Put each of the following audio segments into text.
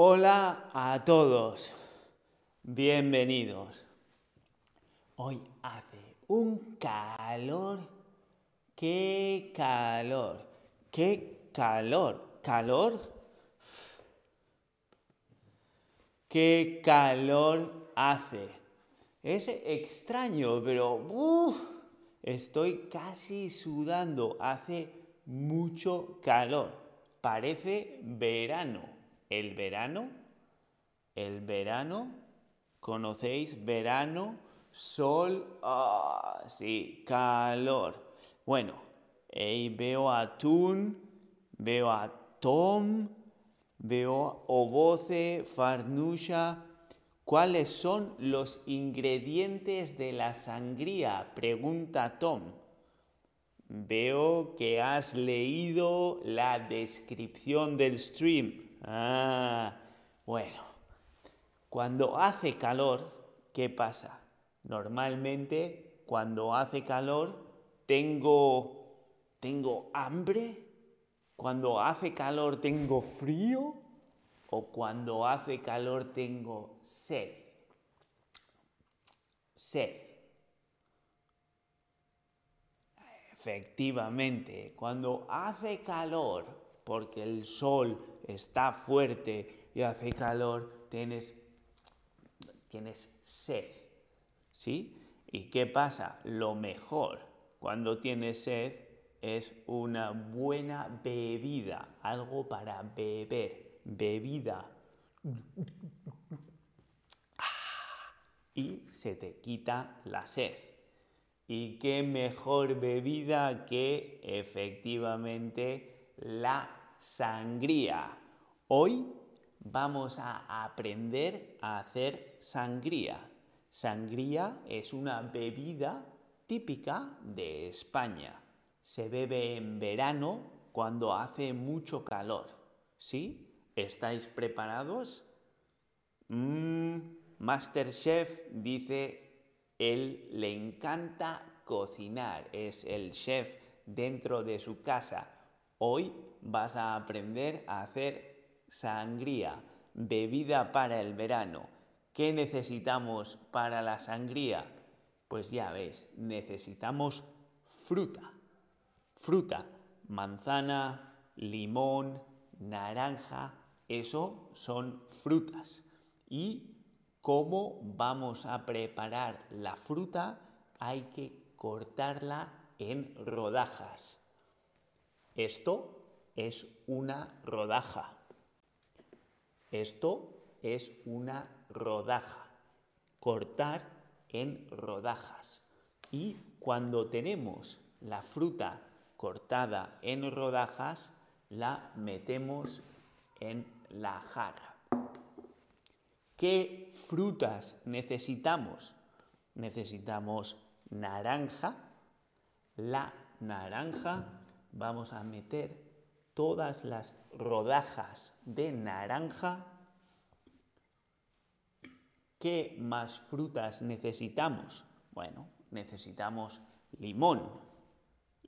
Hola a todos, bienvenidos. Hoy hace un calor, qué calor, qué calor, calor, qué calor hace. Es extraño, pero estoy casi sudando, hace mucho calor, parece verano el verano, el verano, ¿conocéis verano? Sol, ah, sí, calor. Bueno, ahí veo a Tun, veo a Tom, veo a Oboce, Farnusha. ¿Cuáles son los ingredientes de la sangría? Pregunta Tom. Veo que has leído la descripción del stream. Ah, bueno. Cuando hace calor, ¿qué pasa? Normalmente, cuando hace calor, tengo, tengo hambre. Cuando hace calor, tengo frío. O cuando hace calor, tengo sed. Sed. Efectivamente, cuando hace calor, porque el sol está fuerte y hace calor, tienes, tienes sed. ¿Sí? ¿Y qué pasa? Lo mejor cuando tienes sed es una buena bebida, algo para beber, bebida. Y se te quita la sed. ¿Y qué mejor bebida que efectivamente la sangría. Hoy vamos a aprender a hacer sangría. Sangría es una bebida típica de España. Se bebe en verano cuando hace mucho calor. ¿Sí? ¿Estáis preparados? Mm, Masterchef dice, él le encanta cocinar, es el chef dentro de su casa. Hoy vas a aprender a hacer sangría, bebida para el verano. ¿Qué necesitamos para la sangría? Pues ya ves, necesitamos fruta. Fruta, manzana, limón, naranja, eso son frutas. ¿Y cómo vamos a preparar la fruta? Hay que cortarla en rodajas. Esto es una rodaja. Esto es una rodaja. Cortar en rodajas. Y cuando tenemos la fruta cortada en rodajas, la metemos en la jarra. ¿Qué frutas necesitamos? Necesitamos naranja. La naranja vamos a meter todas las rodajas de naranja. ¿Qué más frutas necesitamos? Bueno, necesitamos limón,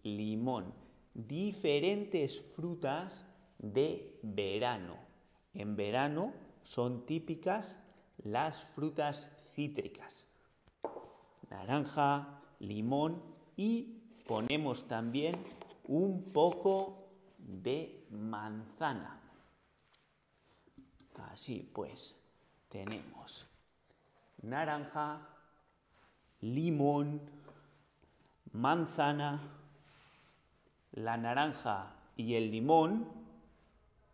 limón, diferentes frutas de verano. En verano son típicas las frutas cítricas, naranja, limón y ponemos también un poco de manzana. Así pues, tenemos naranja, limón, manzana, la naranja y el limón,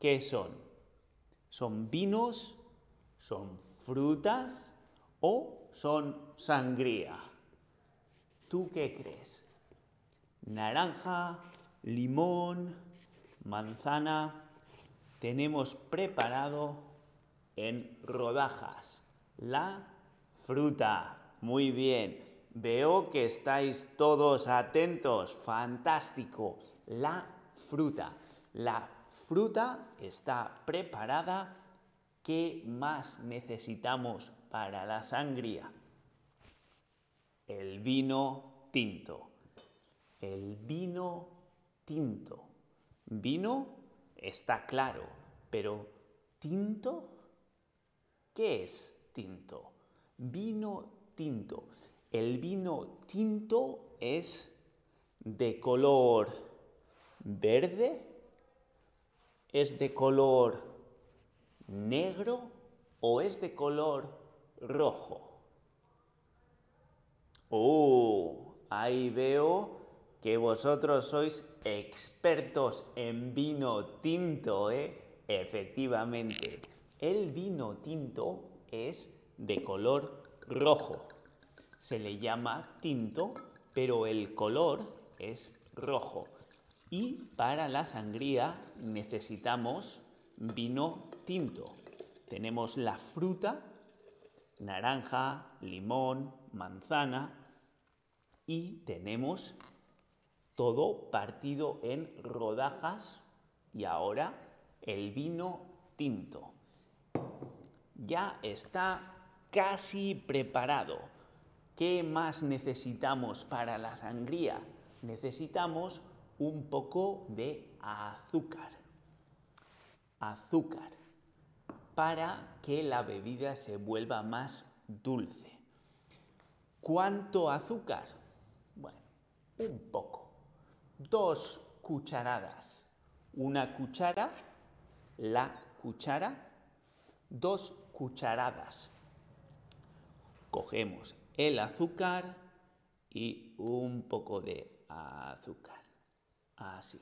¿qué son? ¿Son vinos? ¿Son frutas? ¿O son sangría? ¿Tú qué crees? Naranja, limón, manzana tenemos preparado en rodajas la fruta. Muy bien. Veo que estáis todos atentos. Fantástico. La fruta. La fruta está preparada. ¿Qué más necesitamos para la sangría? El vino tinto. El vino tinto. Vino está claro, pero tinto, ¿Qué es tinto? Vino tinto. El vino tinto es de color verde, es de color negro o es de color rojo. Oh, ahí veo que vosotros sois expertos en vino tinto, ¿eh? Efectivamente, el vino tinto es de color rojo. Se le llama tinto, pero el color es rojo. Y para la sangría necesitamos vino tinto. Tenemos la fruta, naranja, limón, manzana y tenemos todo partido en rodajas y ahora el vino tinto. Ya está casi preparado. ¿Qué más necesitamos para la sangría? Necesitamos un poco de azúcar. Azúcar para que la bebida se vuelva más dulce. ¿Cuánto azúcar? Bueno, un poco. Dos cucharadas. Una cuchara, la cuchara, dos cucharadas. Cogemos el azúcar y un poco de azúcar. Así.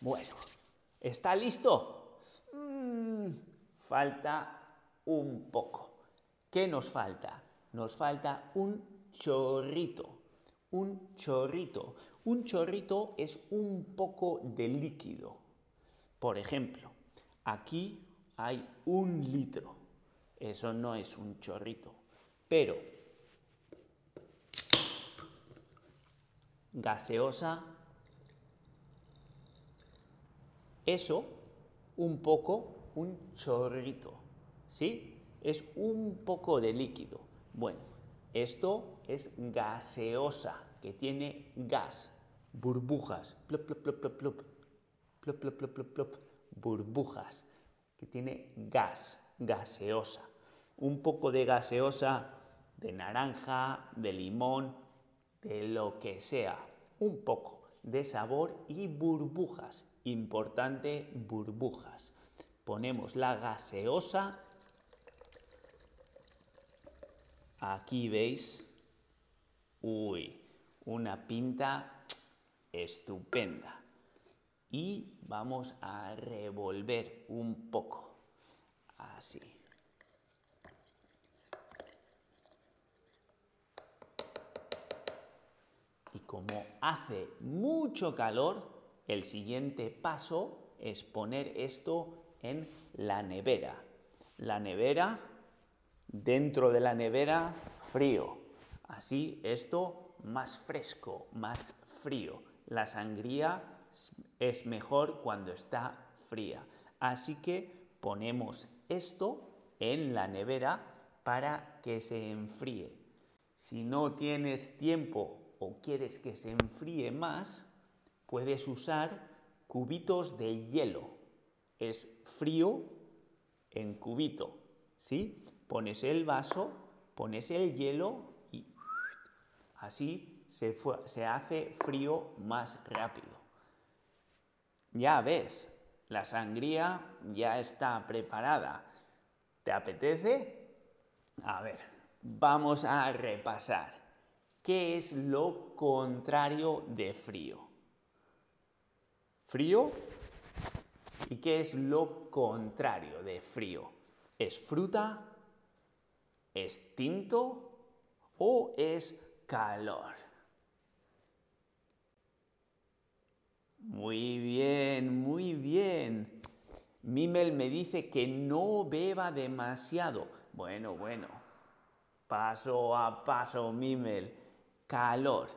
Bueno, ¿está listo? Mm, falta un poco. ¿Qué nos falta? Nos falta un chorrito. Un chorrito. Un chorrito es un poco de líquido. Por ejemplo, aquí hay un litro. Eso no es un chorrito. Pero gaseosa, eso un poco, un chorrito, ¿sí? Es un poco de líquido. Bueno, esto es gaseosa, que tiene gas, burbujas, plop, plop, plop, burbujas, que tiene gas, gaseosa. Un poco de gaseosa de naranja, de limón, de lo que sea. Un poco de sabor y burbujas. Importante, burbujas. Ponemos la gaseosa. Aquí veis. Uy, una pinta estupenda. Y vamos a revolver un poco. Así. Y como hace mucho calor, el siguiente paso es poner esto en la nevera. La nevera, dentro de la nevera, frío. Así esto más fresco, más frío. La sangría es mejor cuando está fría. Así que ponemos esto en la nevera para que se enfríe. Si no tienes tiempo o quieres que se enfríe más, puedes usar cubitos de hielo. Es frío en cubito, ¿sí? Pones el vaso, pones el hielo y así se, se hace frío más rápido. Ya ves, la sangría ya está preparada. ¿Te apetece? A ver, vamos a repasar. ¿Qué es lo contrario de frío? Frío. ¿Y qué es lo contrario de frío? ¿Es fruta? ¿Es tinto? ¿O es calor? Muy bien, muy bien. Mimel me dice que no beba demasiado. Bueno, bueno. Paso a paso, Mimel. Calor.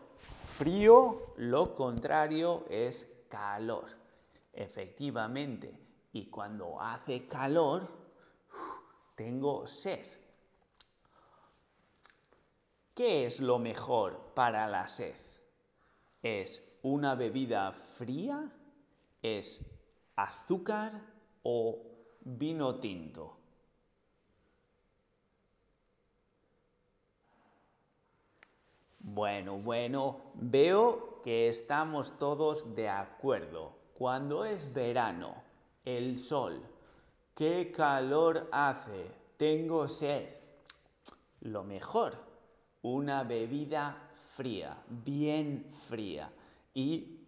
Frío, lo contrario es calor. Efectivamente. Y cuando hace calor, tengo sed. ¿Qué es lo mejor para la sed? ¿Es una bebida fría? ¿Es azúcar o vino tinto. Bueno, bueno, veo que estamos todos de acuerdo. Cuando es verano, el sol, qué calor hace, tengo sed. Lo mejor, una bebida fría, bien fría. Y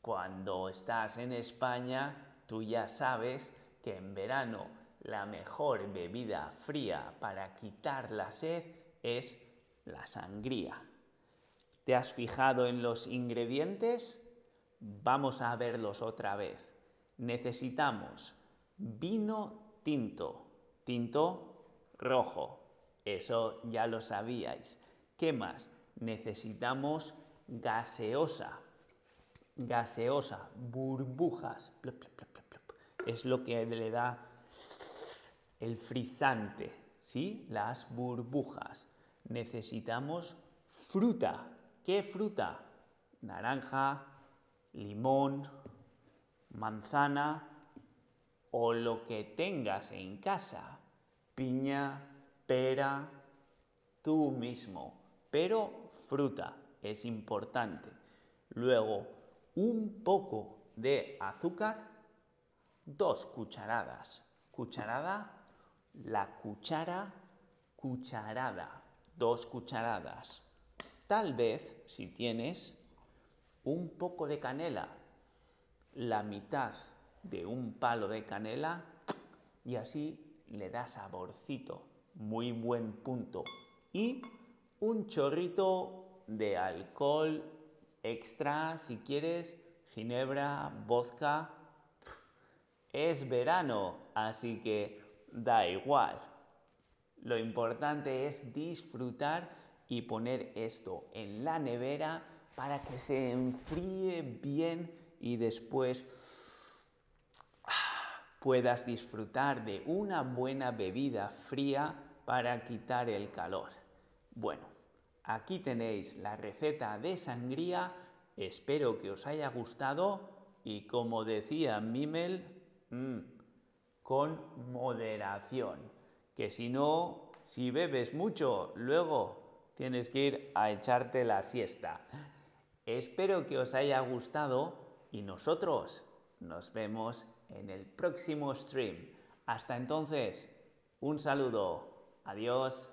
cuando estás en España, tú ya sabes que en verano la mejor bebida fría para quitar la sed es la sangría. ¿Te has fijado en los ingredientes? Vamos a verlos otra vez. Necesitamos vino tinto, tinto rojo. Eso ya lo sabíais. ¿Qué más? Necesitamos gaseosa, gaseosa, burbujas. Es lo que le da el frisante, ¿sí? Las burbujas. Necesitamos fruta. ¿Qué fruta? Naranja, limón, manzana o lo que tengas en casa. Piña, pera, tú mismo. Pero fruta es importante. Luego, un poco de azúcar, dos cucharadas. Cucharada, la cuchara, cucharada, dos cucharadas. Tal vez, si tienes un poco de canela, la mitad de un palo de canela, y así le da saborcito, muy buen punto. Y un chorrito de alcohol extra, si quieres, ginebra, vodka. Es verano, así que da igual. Lo importante es disfrutar y poner esto en la nevera para que se enfríe bien y después puedas disfrutar de una buena bebida fría para quitar el calor. Bueno, aquí tenéis la receta de sangría, espero que os haya gustado y como decía Mimel, mm, con moderación, que si no, si bebes mucho, luego tienes que ir a echarte la siesta. Espero que os haya gustado y nosotros nos vemos en el próximo stream. Hasta entonces, un saludo. Adiós.